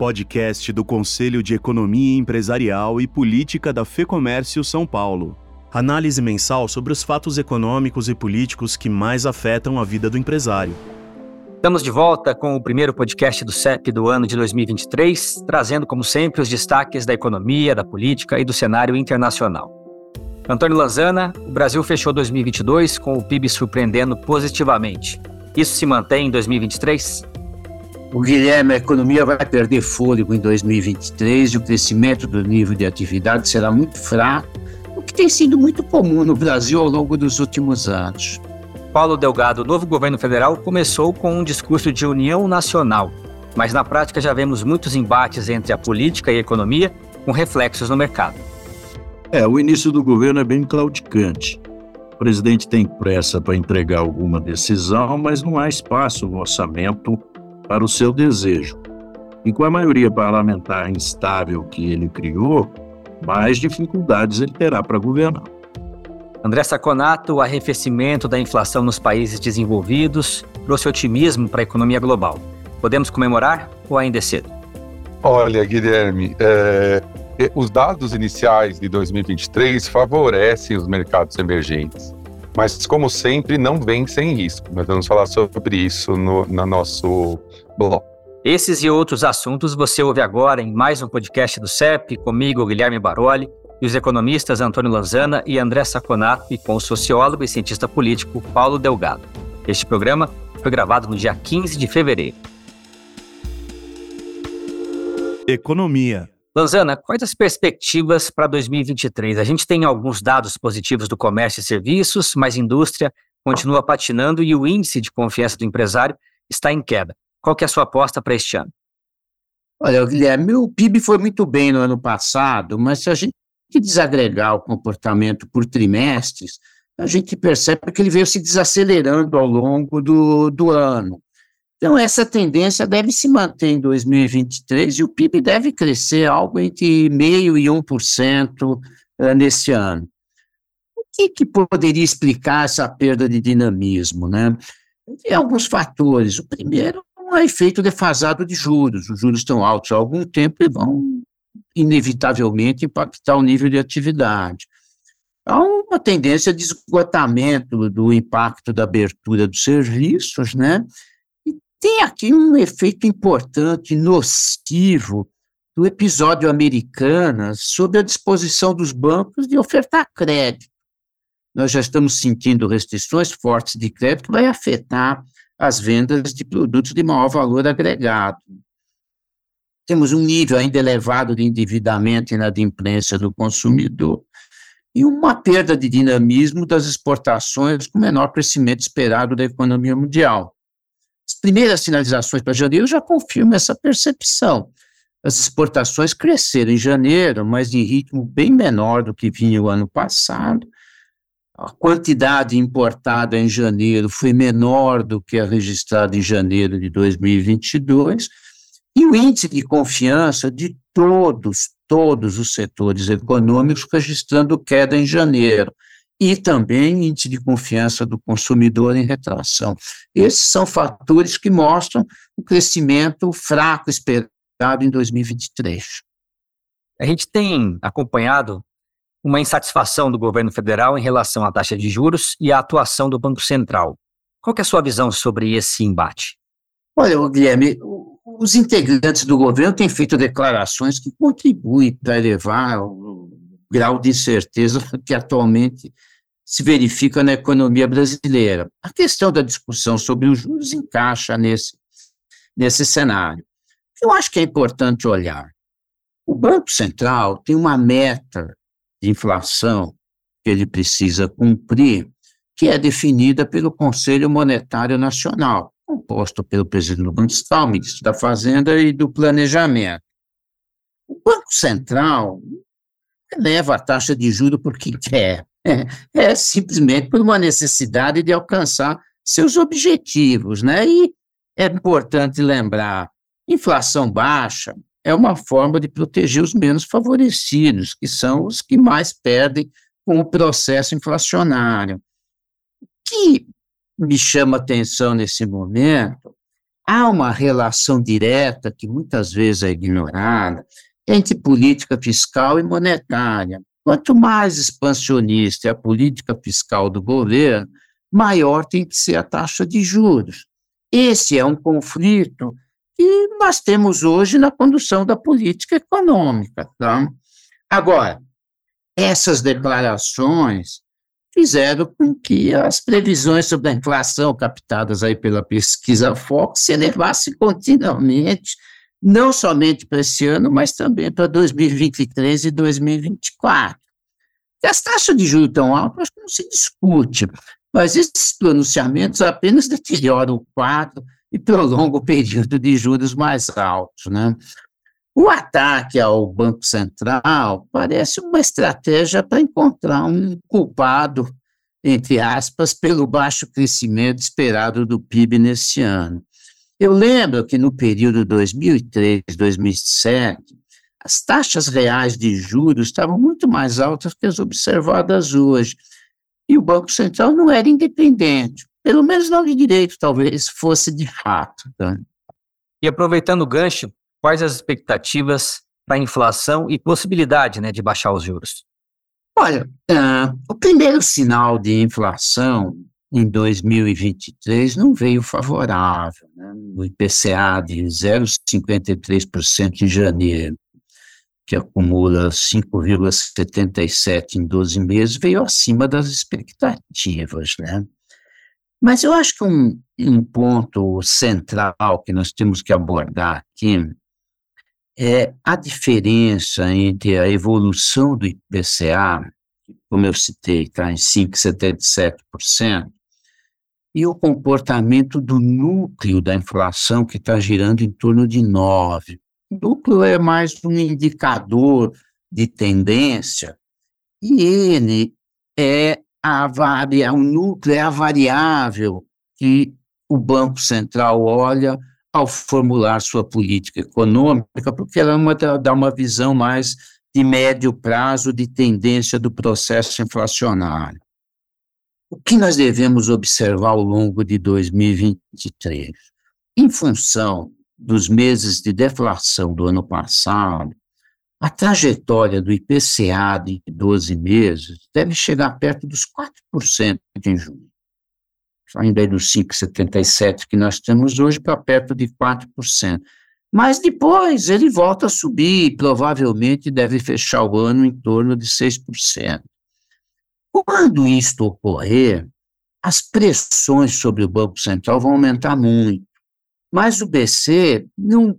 podcast do Conselho de Economia Empresarial e Política da FEComércio São Paulo. Análise mensal sobre os fatos econômicos e políticos que mais afetam a vida do empresário. Estamos de volta com o primeiro podcast do CEP do ano de 2023, trazendo, como sempre, os destaques da economia, da política e do cenário internacional. Antônio Lanzana, o Brasil fechou 2022 com o PIB surpreendendo positivamente. Isso se mantém em 2023? O Guilherme, a economia vai perder fôlego em 2023 e o crescimento do nível de atividade será muito fraco, o que tem sido muito comum no Brasil ao longo dos últimos anos. Paulo Delgado, o novo governo federal, começou com um discurso de união nacional, mas na prática já vemos muitos embates entre a política e a economia, com reflexos no mercado. É, o início do governo é bem claudicante. O presidente tem pressa para entregar alguma decisão, mas não há espaço no orçamento para o seu desejo. E com a maioria parlamentar instável que ele criou, mais dificuldades ele terá para governar. André Saconato, o arrefecimento da inflação nos países desenvolvidos trouxe otimismo para a economia global. Podemos comemorar ou ainda é cedo? Olha, Guilherme, é, os dados iniciais de 2023 favorecem os mercados emergentes mas como sempre não vem sem risco. Nós vamos falar sobre isso no, no nosso blog. Esses e outros assuntos você ouve agora em mais um podcast do CEP, comigo, Guilherme Baroli, e os economistas Antônio Lanzana e André Saconato, e com o sociólogo e cientista político Paulo Delgado. Este programa foi gravado no dia 15 de fevereiro. Economia. Lanzana, quais as perspectivas para 2023? A gente tem alguns dados positivos do comércio e serviços, mas a indústria continua patinando e o índice de confiança do empresário está em queda. Qual que é a sua aposta para este ano? Olha, Guilherme, o PIB foi muito bem no ano passado, mas se a gente desagregar o comportamento por trimestres, a gente percebe que ele veio se desacelerando ao longo do, do ano. Então, essa tendência deve se manter em 2023 e o PIB deve crescer algo entre 0,5% e 1% eh, nesse ano. O que, que poderia explicar essa perda de dinamismo? Né? Tem alguns fatores. O primeiro é um efeito defasado de juros. Os juros estão altos há algum tempo e vão, inevitavelmente, impactar o nível de atividade. Há uma tendência de esgotamento do impacto da abertura dos serviços, né? Tem aqui um efeito importante, nocivo, do episódio Americanas sobre a disposição dos bancos de ofertar crédito. Nós já estamos sentindo restrições fortes de crédito vai afetar as vendas de produtos de maior valor agregado. Temos um nível ainda elevado de endividamento e inadimplência do consumidor e uma perda de dinamismo das exportações com menor crescimento esperado da economia mundial. As primeiras sinalizações para janeiro já confirmam essa percepção. As exportações cresceram em janeiro, mas em ritmo bem menor do que vinha o ano passado. A quantidade importada em janeiro foi menor do que a registrada em janeiro de 2022. E o índice de confiança de todos, todos os setores econômicos registrando queda em janeiro e também índice de confiança do consumidor em retração. Esses são fatores que mostram o crescimento fraco esperado em 2023. A gente tem acompanhado uma insatisfação do governo federal em relação à taxa de juros e à atuação do Banco Central. Qual é a sua visão sobre esse embate? Olha, Guilherme, os integrantes do governo têm feito declarações que contribuem para elevar o grau de incerteza que atualmente se verifica na economia brasileira. A questão da discussão sobre os juros encaixa nesse, nesse cenário. Eu acho que é importante olhar. O Banco Central tem uma meta de inflação que ele precisa cumprir, que é definida pelo Conselho Monetário Nacional, composto pelo presidente do Banco Central, ministro da Fazenda e do Planejamento. O Banco Central eleva a taxa de juros porque quer, é, é simplesmente por uma necessidade de alcançar seus objetivos, né? E é importante lembrar, inflação baixa é uma forma de proteger os menos favorecidos, que são os que mais perdem com o processo inflacionário. O que me chama atenção nesse momento, há uma relação direta, que muitas vezes é ignorada, entre política fiscal e monetária. Quanto mais expansionista é a política fiscal do governo, maior tem que ser a taxa de juros. Esse é um conflito que nós temos hoje na condução da política econômica. Tá? Agora, essas declarações fizeram com que as previsões sobre a inflação captadas aí pela pesquisa Fox se elevassem continuamente, não somente para esse ano, mas também para 2023 e 2024. E as taxas de juros tão altas, acho que não se discute, mas esses pronunciamentos apenas deterioram o quadro e prolongam o período de juros mais altos. Né? O ataque ao Banco Central parece uma estratégia para encontrar um culpado, entre aspas, pelo baixo crescimento esperado do PIB nesse ano. Eu lembro que no período 2003-2007, as taxas reais de juros estavam muito mais altas que as observadas hoje. E o Banco Central não era independente, pelo menos não de direito, talvez fosse de fato. Tá? E aproveitando o gancho, Quais as expectativas para a inflação e possibilidade né, de baixar os juros? Olha, uh, o primeiro sinal de inflação em 2023 não veio favorável. Né? O IPCA de 0,53% em janeiro, que acumula 5,77% em 12 meses, veio acima das expectativas. Né? Mas eu acho que um, um ponto central que nós temos que abordar aqui é a diferença entre a evolução do IPCA, como eu citei, está em 5,77%, e o comportamento do núcleo da inflação, que está girando em torno de 9%. O núcleo é mais um indicador de tendência, e ele é a variável, o núcleo é a variável que o Banco Central olha ao formular sua política econômica, porque ela é dá uma visão mais de médio prazo de tendência do processo inflacionário. O que nós devemos observar ao longo de 2023? Em função dos meses de deflação do ano passado, a trajetória do IPCA de 12 meses deve chegar perto dos 4% em junho ainda é dos 5,77 que nós temos hoje, para perto de 4%. Mas depois ele volta a subir e provavelmente deve fechar o ano em torno de 6%. Quando isto ocorrer, as pressões sobre o Banco Central vão aumentar muito. Mas o BC não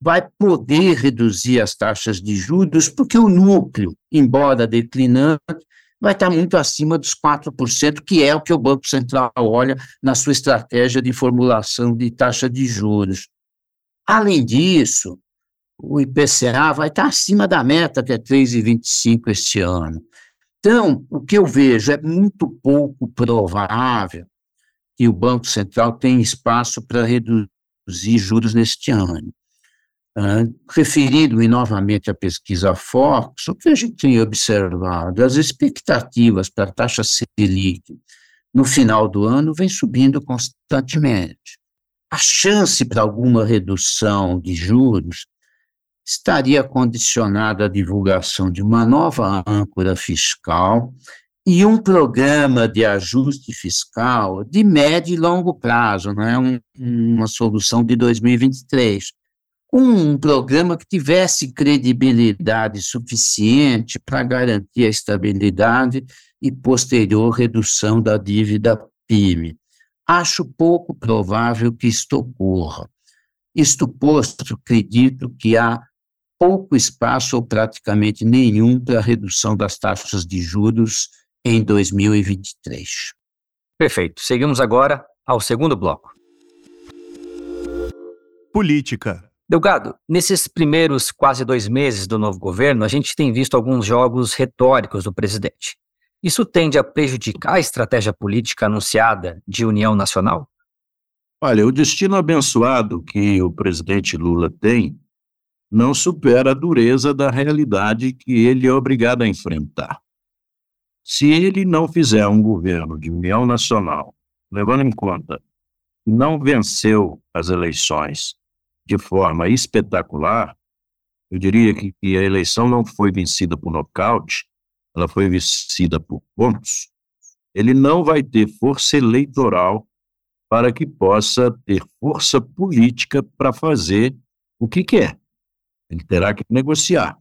vai poder reduzir as taxas de juros, porque o núcleo, embora declinante, vai estar muito acima dos 4%, que é o que o Banco Central olha na sua estratégia de formulação de taxa de juros. Além disso, o IPCA vai estar acima da meta, que é 3,25 este ano. Então, o que eu vejo é muito pouco provável que o Banco Central tenha espaço para reduzir juros neste ano. Uh, referindo-me novamente à pesquisa Fox, o que a gente tem observado, as expectativas para a taxa Selic no final do ano vem subindo constantemente. A chance para alguma redução de juros estaria condicionada à divulgação de uma nova âncora fiscal e um programa de ajuste fiscal de médio e longo prazo, não é um, uma solução de 2023 um programa que tivesse credibilidade suficiente para garantir a estabilidade e posterior redução da dívida PIB. Acho pouco provável que isto ocorra. Isto posto, acredito que há pouco espaço ou praticamente nenhum para a redução das taxas de juros em 2023. Perfeito. Seguimos agora ao segundo bloco. Política. Delgado, nesses primeiros quase dois meses do novo governo, a gente tem visto alguns jogos retóricos do presidente. Isso tende a prejudicar a estratégia política anunciada de união nacional? Olha, o destino abençoado que o presidente Lula tem não supera a dureza da realidade que ele é obrigado a enfrentar. Se ele não fizer um governo de união nacional, levando em conta não venceu as eleições de forma espetacular, eu diria que, que a eleição não foi vencida por nocaute, ela foi vencida por pontos, ele não vai ter força eleitoral para que possa ter força política para fazer o que quer. Ele terá que negociar.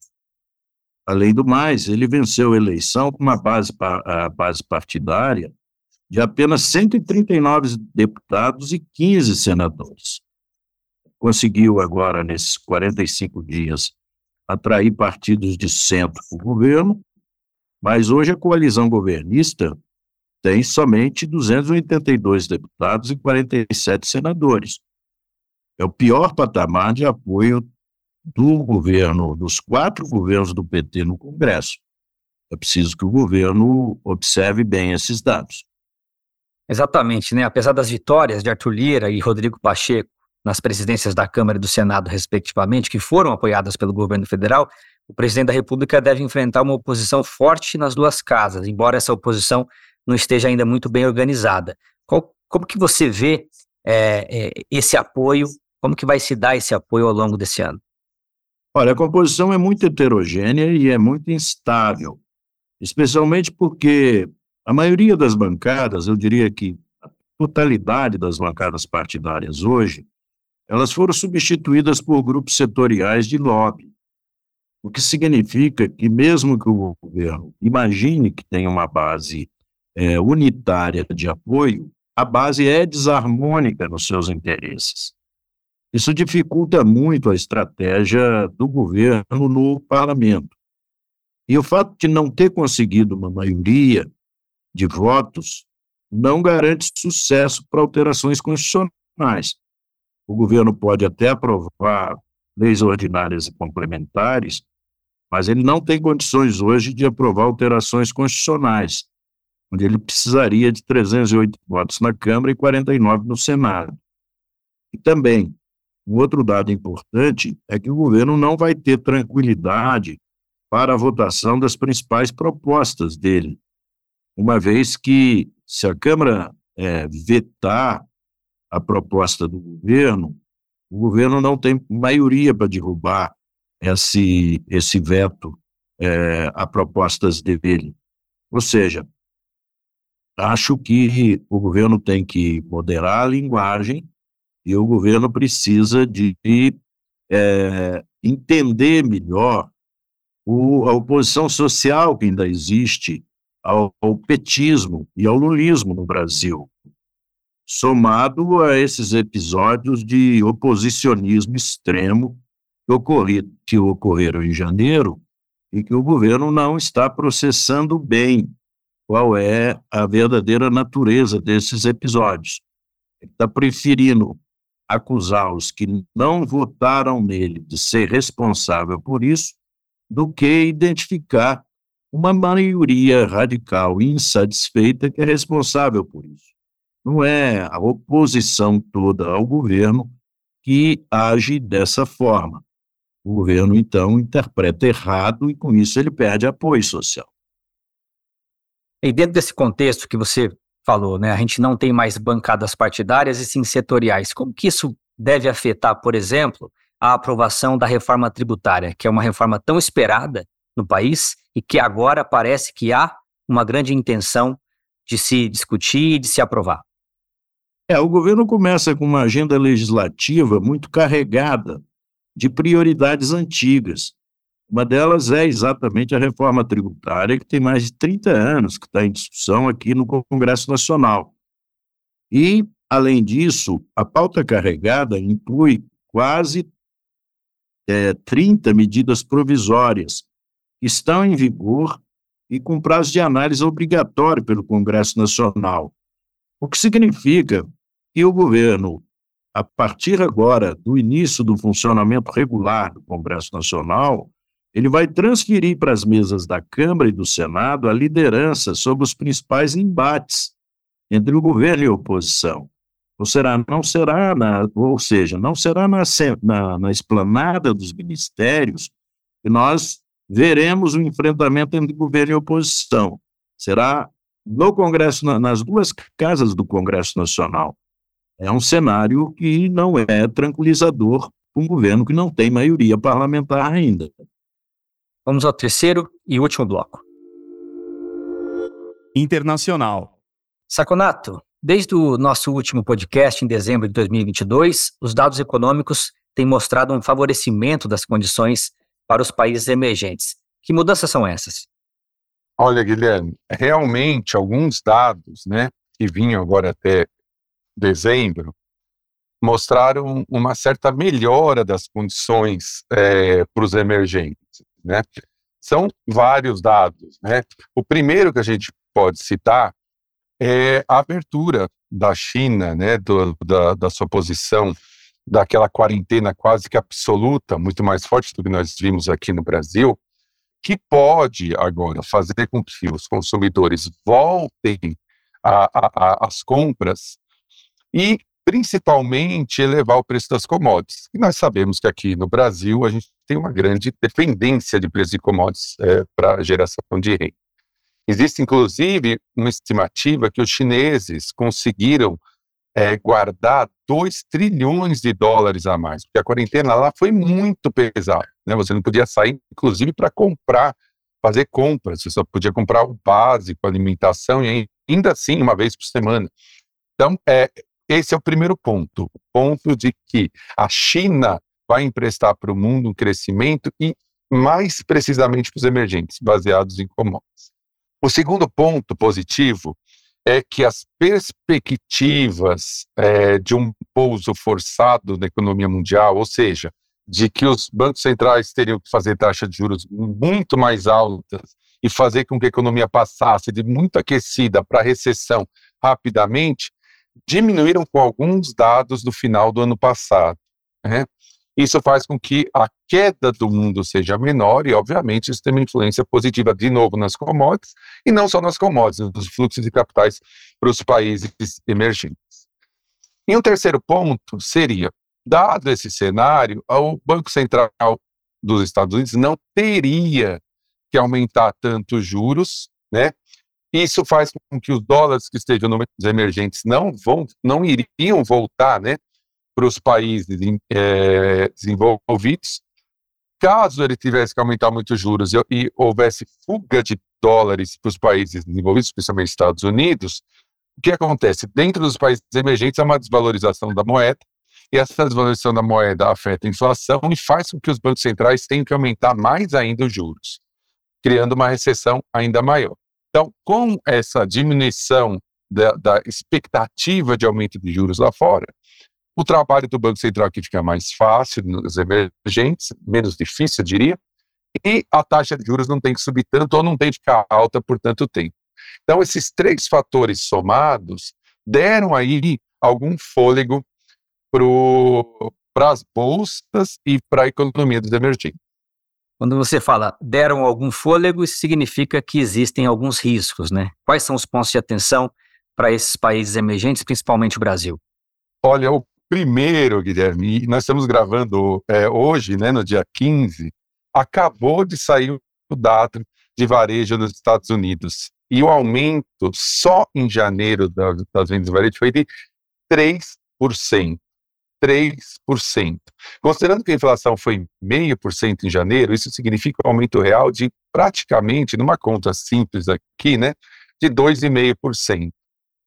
Além do mais, ele venceu a eleição com uma base, a base partidária de apenas 139 deputados e 15 senadores. Conseguiu agora, nesses 45 dias, atrair partidos de centro para o governo, mas hoje a coalizão governista tem somente 282 deputados e 47 senadores. É o pior patamar de apoio do governo, dos quatro governos do PT no Congresso. É preciso que o governo observe bem esses dados. Exatamente, né? Apesar das vitórias de Arthur Lira e Rodrigo Pacheco nas presidências da Câmara e do Senado, respectivamente, que foram apoiadas pelo governo federal, o presidente da República deve enfrentar uma oposição forte nas duas casas, embora essa oposição não esteja ainda muito bem organizada. Qual, como que você vê é, é, esse apoio? Como que vai se dar esse apoio ao longo desse ano? Olha, a composição é muito heterogênea e é muito instável, especialmente porque a maioria das bancadas, eu diria que a totalidade das bancadas partidárias hoje, elas foram substituídas por grupos setoriais de lobby, o que significa que mesmo que o governo imagine que tem uma base é, unitária de apoio, a base é desarmônica nos seus interesses. Isso dificulta muito a estratégia do governo no parlamento. E o fato de não ter conseguido uma maioria de votos não garante sucesso para alterações constitucionais. O governo pode até aprovar leis ordinárias e complementares, mas ele não tem condições hoje de aprovar alterações constitucionais onde ele precisaria de 308 votos na Câmara e 49 no Senado. E também, um outro dado importante é que o governo não vai ter tranquilidade para a votação das principais propostas dele, uma vez que, se a Câmara é, vetar a proposta do governo, o governo não tem maioria para derrubar esse, esse veto é, a propostas dele. Ou seja, acho que o governo tem que moderar a linguagem e o governo precisa de é, entender melhor o, a oposição social que ainda existe ao, ao, petismo e ao lulismo no Brasil, somado a esses episódios de oposicionismo extremo que, ocorri, que ocorreram em janeiro e que o governo não está processando bem qual é a verdadeira natureza desses episódios. Ele está preferindo acusar os que não votaram nele de ser responsável por isso, do que identificar uma maioria radical e insatisfeita que é responsável por isso. Não é a oposição toda ao governo que age dessa forma. O governo, então, interpreta errado e, com isso, ele perde apoio social. E dentro desse contexto que você falou, né, a gente não tem mais bancadas partidárias e sim setoriais. Como que isso deve afetar, por exemplo, a aprovação da reforma tributária, que é uma reforma tão esperada no país e que agora parece que há uma grande intenção de se discutir e de se aprovar? É, o governo começa com uma agenda legislativa muito carregada de prioridades antigas. Uma delas é exatamente a reforma tributária, que tem mais de 30 anos que está em discussão aqui no Congresso Nacional. E, além disso, a pauta carregada inclui quase é, 30 medidas provisórias que estão em vigor e com prazo de análise obrigatório pelo Congresso Nacional. O que significa que o governo, a partir agora do início do funcionamento regular do Congresso Nacional, ele vai transferir para as mesas da Câmara e do Senado a liderança sobre os principais embates entre o governo e a oposição. Ou será, não será, na, ou seja, não será na, na, na esplanada dos ministérios que nós veremos o enfrentamento entre governo e oposição. Será no Congresso, nas duas casas do Congresso Nacional. É um cenário que não é tranquilizador para um governo que não tem maioria parlamentar ainda. Vamos ao terceiro e último bloco. Internacional. Saconato, desde o nosso último podcast em dezembro de 2022, os dados econômicos têm mostrado um favorecimento das condições para os países emergentes. Que mudanças são essas? Olha, Guilherme, realmente alguns dados, né, que vinham agora até dezembro, mostraram uma certa melhora das condições é, para os emergentes, né? São vários dados, né? O primeiro que a gente pode citar é a abertura da China, né, do, da, da sua posição daquela quarentena quase que absoluta, muito mais forte do que nós vimos aqui no Brasil, que pode agora fazer com que os consumidores voltem às compras e principalmente elevar o preço das commodities. E nós sabemos que aqui no Brasil a gente tem uma grande dependência de preço de commodities é, para geração de renda. Existe, inclusive, uma estimativa que os chineses conseguiram é, guardar 2 trilhões de dólares a mais, porque a quarentena lá foi muito pesada. Né? Você não podia sair, inclusive, para comprar, fazer compras, você só podia comprar o básico, alimentação, e ainda assim, uma vez por semana. Então, é, esse é o primeiro ponto, o ponto de que a China vai emprestar para o mundo um crescimento e, mais precisamente, para os emergentes, baseados em commodities. O segundo ponto positivo é que as perspectivas é, de um pouso forçado na economia mundial, ou seja, de que os bancos centrais teriam que fazer taxas de juros muito mais altas e fazer com que a economia passasse de muito aquecida para recessão rapidamente, diminuíram com alguns dados do final do ano passado. Né? Isso faz com que a queda do mundo seja menor e, obviamente, isso tem uma influência positiva de novo nas commodities e não só nas commodities, nos fluxos de capitais para os países emergentes. E um terceiro ponto seria, dado esse cenário, o Banco Central dos Estados Unidos não teria que aumentar tanto os juros, né? Isso faz com que os dólares que estejam nos emergentes não vão, não iriam voltar, né? para os países é, desenvolvidos, caso ele tivesse que aumentar muito os juros e, e houvesse fuga de dólares para os países desenvolvidos, especialmente Estados Unidos, o que acontece? Dentro dos países emergentes há uma desvalorização da moeda, e essa desvalorização da moeda afeta a inflação e faz com que os bancos centrais tenham que aumentar mais ainda os juros, criando uma recessão ainda maior. Então, com essa diminuição da, da expectativa de aumento de juros lá fora, o trabalho do Banco Central aqui fica mais fácil nos emergentes, menos difícil, eu diria, e a taxa de juros não tem que subir tanto ou não tem que ficar alta por tanto tempo. Então, esses três fatores somados deram aí algum fôlego para as bolsas e para a economia dos emergentes. Quando você fala deram algum fôlego, isso significa que existem alguns riscos, né? Quais são os pontos de atenção para esses países emergentes, principalmente o Brasil? Olha, o Primeiro, Guilherme, nós estamos gravando é, hoje, né, no dia 15, acabou de sair o dado de varejo nos Estados Unidos. E o aumento só em janeiro das, das vendas de varejo foi de 3%. 3%. Considerando que a inflação foi 0,5% em janeiro, isso significa um aumento real de praticamente, numa conta simples aqui, né, de 2,5%.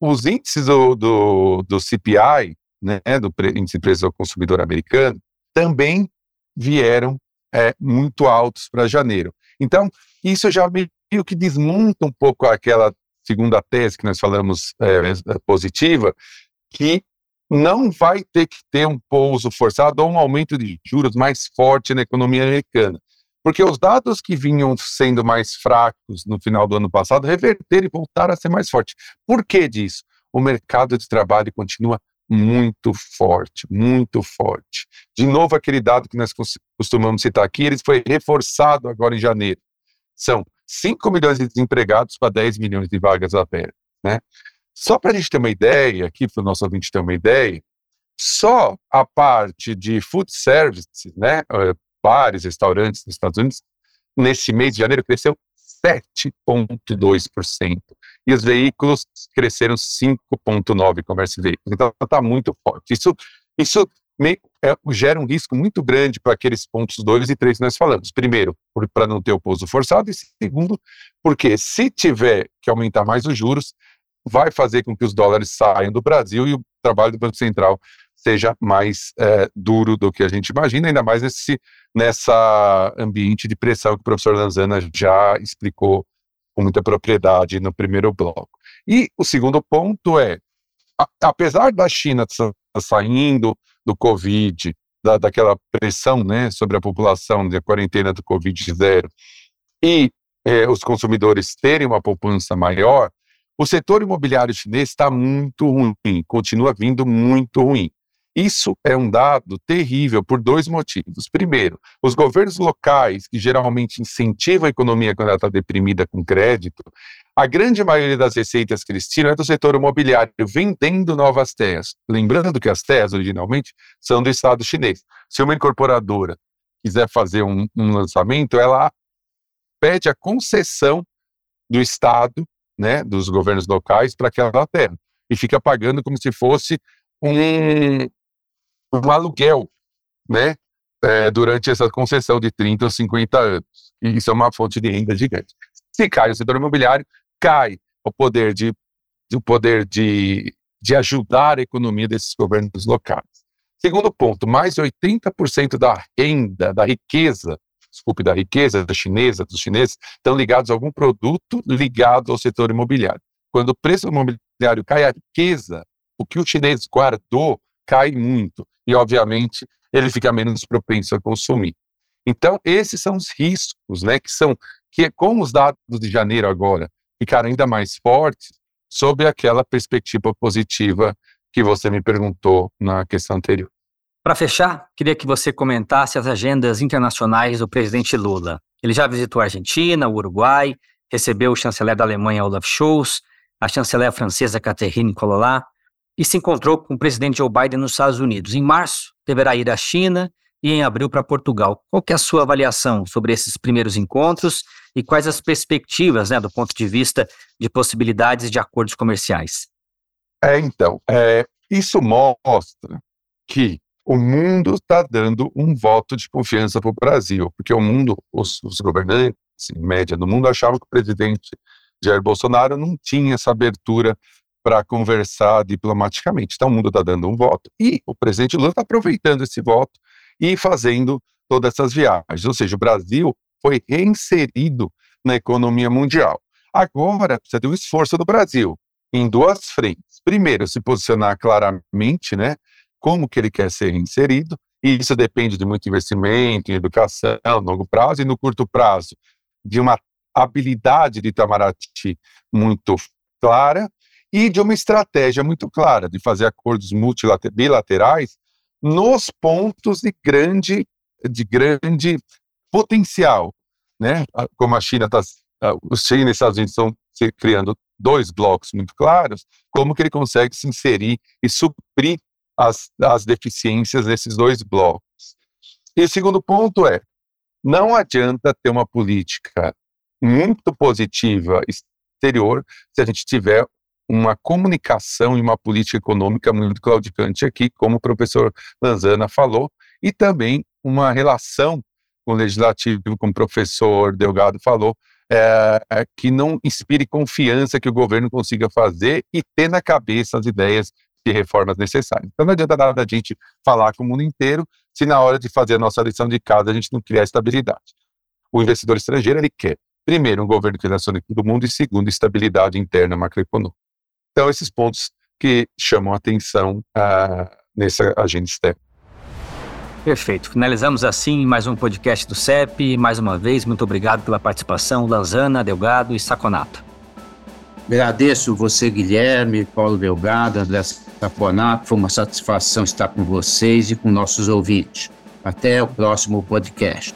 Os índices do, do, do CPI né, do índice de preço ao consumidor americano, também vieram é, muito altos para janeiro. Então, isso já meio que desmonta um pouco aquela segunda tese que nós falamos é, positiva, que não vai ter que ter um pouso forçado ou um aumento de juros mais forte na economia americana. Porque os dados que vinham sendo mais fracos no final do ano passado reverteram e voltaram a ser mais fortes. Por que disso? O mercado de trabalho continua muito forte, muito forte. De novo, aquele dado que nós costumamos citar aqui, ele foi reforçado agora em janeiro. São 5 milhões de desempregados para 10 milhões de vagas abertas. Né? Só para a gente ter uma ideia, aqui para o nosso ouvinte ter uma ideia, só a parte de food services, né, eh, bares, restaurantes nos Estados Unidos, nesse mês de janeiro cresceu 7,2%. E os veículos cresceram 5,9% comércio de veículos. Então, está muito forte. Isso, isso meio, é, gera um risco muito grande para aqueles pontos 2 e 3 que nós falamos. Primeiro, para não ter o pouso forçado, e segundo, porque se tiver que aumentar mais os juros, vai fazer com que os dólares saiam do Brasil e o trabalho do Banco Central seja mais é, duro do que a gente imagina, ainda mais nesse nessa ambiente de pressão que o professor Lanzana já explicou com muita propriedade no primeiro bloco. E o segundo ponto é, a, apesar da China saindo do Covid, da, daquela pressão né, sobre a população da quarentena do Covid zero, e é, os consumidores terem uma poupança maior, o setor imobiliário chinês está muito ruim, continua vindo muito ruim. Isso é um dado terrível por dois motivos. Primeiro, os governos locais, que geralmente incentivam a economia quando ela está deprimida com crédito, a grande maioria das receitas que eles tiram é do setor imobiliário, vendendo novas terras. Lembrando que as terras, originalmente, são do Estado chinês. Se uma incorporadora quiser fazer um, um lançamento, ela pede a concessão do Estado, né, dos governos locais, para aquela terra. E fica pagando como se fosse um, um aluguel, né? É, durante essa concessão de 30 ou 50 anos. E isso é uma fonte de renda gigante. Se cai o setor imobiliário, cai o poder de, o poder de, de ajudar a economia desses governos locais. Segundo ponto, mais de 80% da renda, da riqueza, desculpe, da riqueza da chinesa, dos chineses, estão ligados a algum produto ligado ao setor imobiliário. Quando o preço imobiliário cai, a riqueza, o que o chinês guardou, cai muito e, obviamente, ele fica menos propenso a consumir. Então, esses são os riscos, né, que são que com os dados de janeiro agora ficaram ainda mais fortes sob aquela perspectiva positiva que você me perguntou na questão anterior. Para fechar, queria que você comentasse as agendas internacionais do presidente Lula. Ele já visitou a Argentina, o Uruguai, recebeu o chanceler da Alemanha Olaf Scholz, a chanceler francesa Catherine Colonna, e se encontrou com o presidente Joe Biden nos Estados Unidos. Em março, deverá ir à China e em abril para Portugal. Qual é a sua avaliação sobre esses primeiros encontros e quais as perspectivas, né, do ponto de vista de possibilidades de acordos comerciais? É, então, é, isso mostra que o mundo está dando um voto de confiança para o Brasil, porque o mundo, os, os governantes, em média, do mundo achavam que o presidente Jair Bolsonaro não tinha essa abertura para conversar diplomaticamente. Então, o mundo está dando um voto. E o presidente Lula está aproveitando esse voto e fazendo todas essas viagens. Ou seja, o Brasil foi reinserido na economia mundial. Agora, precisa de um esforço do Brasil em duas frentes. Primeiro, se posicionar claramente, né, como que ele quer ser reinserido, e isso depende de muito investimento em educação, longo prazo, e no curto prazo, de uma habilidade de Itamaraty muito clara e de uma estratégia muito clara de fazer acordos bilaterais nos pontos de grande, de grande potencial, né? Como a China está, os China e os Estados Unidos estão criando dois blocos muito claros, como que ele consegue se inserir e suprir as, as deficiências desses dois blocos. E o segundo ponto é, não adianta ter uma política muito positiva exterior se a gente tiver uma comunicação e uma política econômica muito claudicante aqui, como o professor Lanzana falou, e também uma relação com o legislativo, como o professor Delgado falou, é, é, que não inspire confiança que o governo consiga fazer e ter na cabeça as ideias de reformas necessárias. Então não adianta nada a gente falar com o mundo inteiro se na hora de fazer a nossa lição de casa a gente não criar estabilidade. O investidor estrangeiro ele quer, primeiro, um governo que relacione todo mundo e segundo, estabilidade interna macroeconômica. Então, esses pontos que chamam a atenção uh, nessa agenda externa. Perfeito. Finalizamos assim mais um podcast do CEP. Mais uma vez, muito obrigado pela participação, Lanzana, Delgado e Saconato. Agradeço você, Guilherme, Paulo Delgado, André Saconato. Foi uma satisfação estar com vocês e com nossos ouvintes. Até o próximo podcast.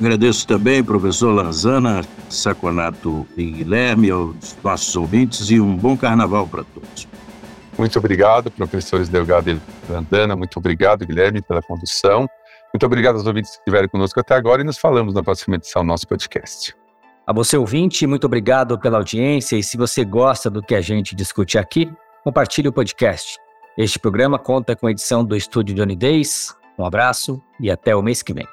Agradeço também, professor Lanzana, Saconato e Guilherme, aos nossos ouvintes e um bom carnaval para todos. Muito obrigado, professores Delgado e Lanzana. Muito obrigado, Guilherme, pela condução. Muito obrigado aos ouvintes que estiveram conosco até agora e nos falamos na próxima edição do nosso podcast. A você ouvinte, muito obrigado pela audiência e se você gosta do que a gente discute aqui, compartilhe o podcast. Este programa conta com a edição do estúdio Johnny Days. Um abraço e até o mês que vem.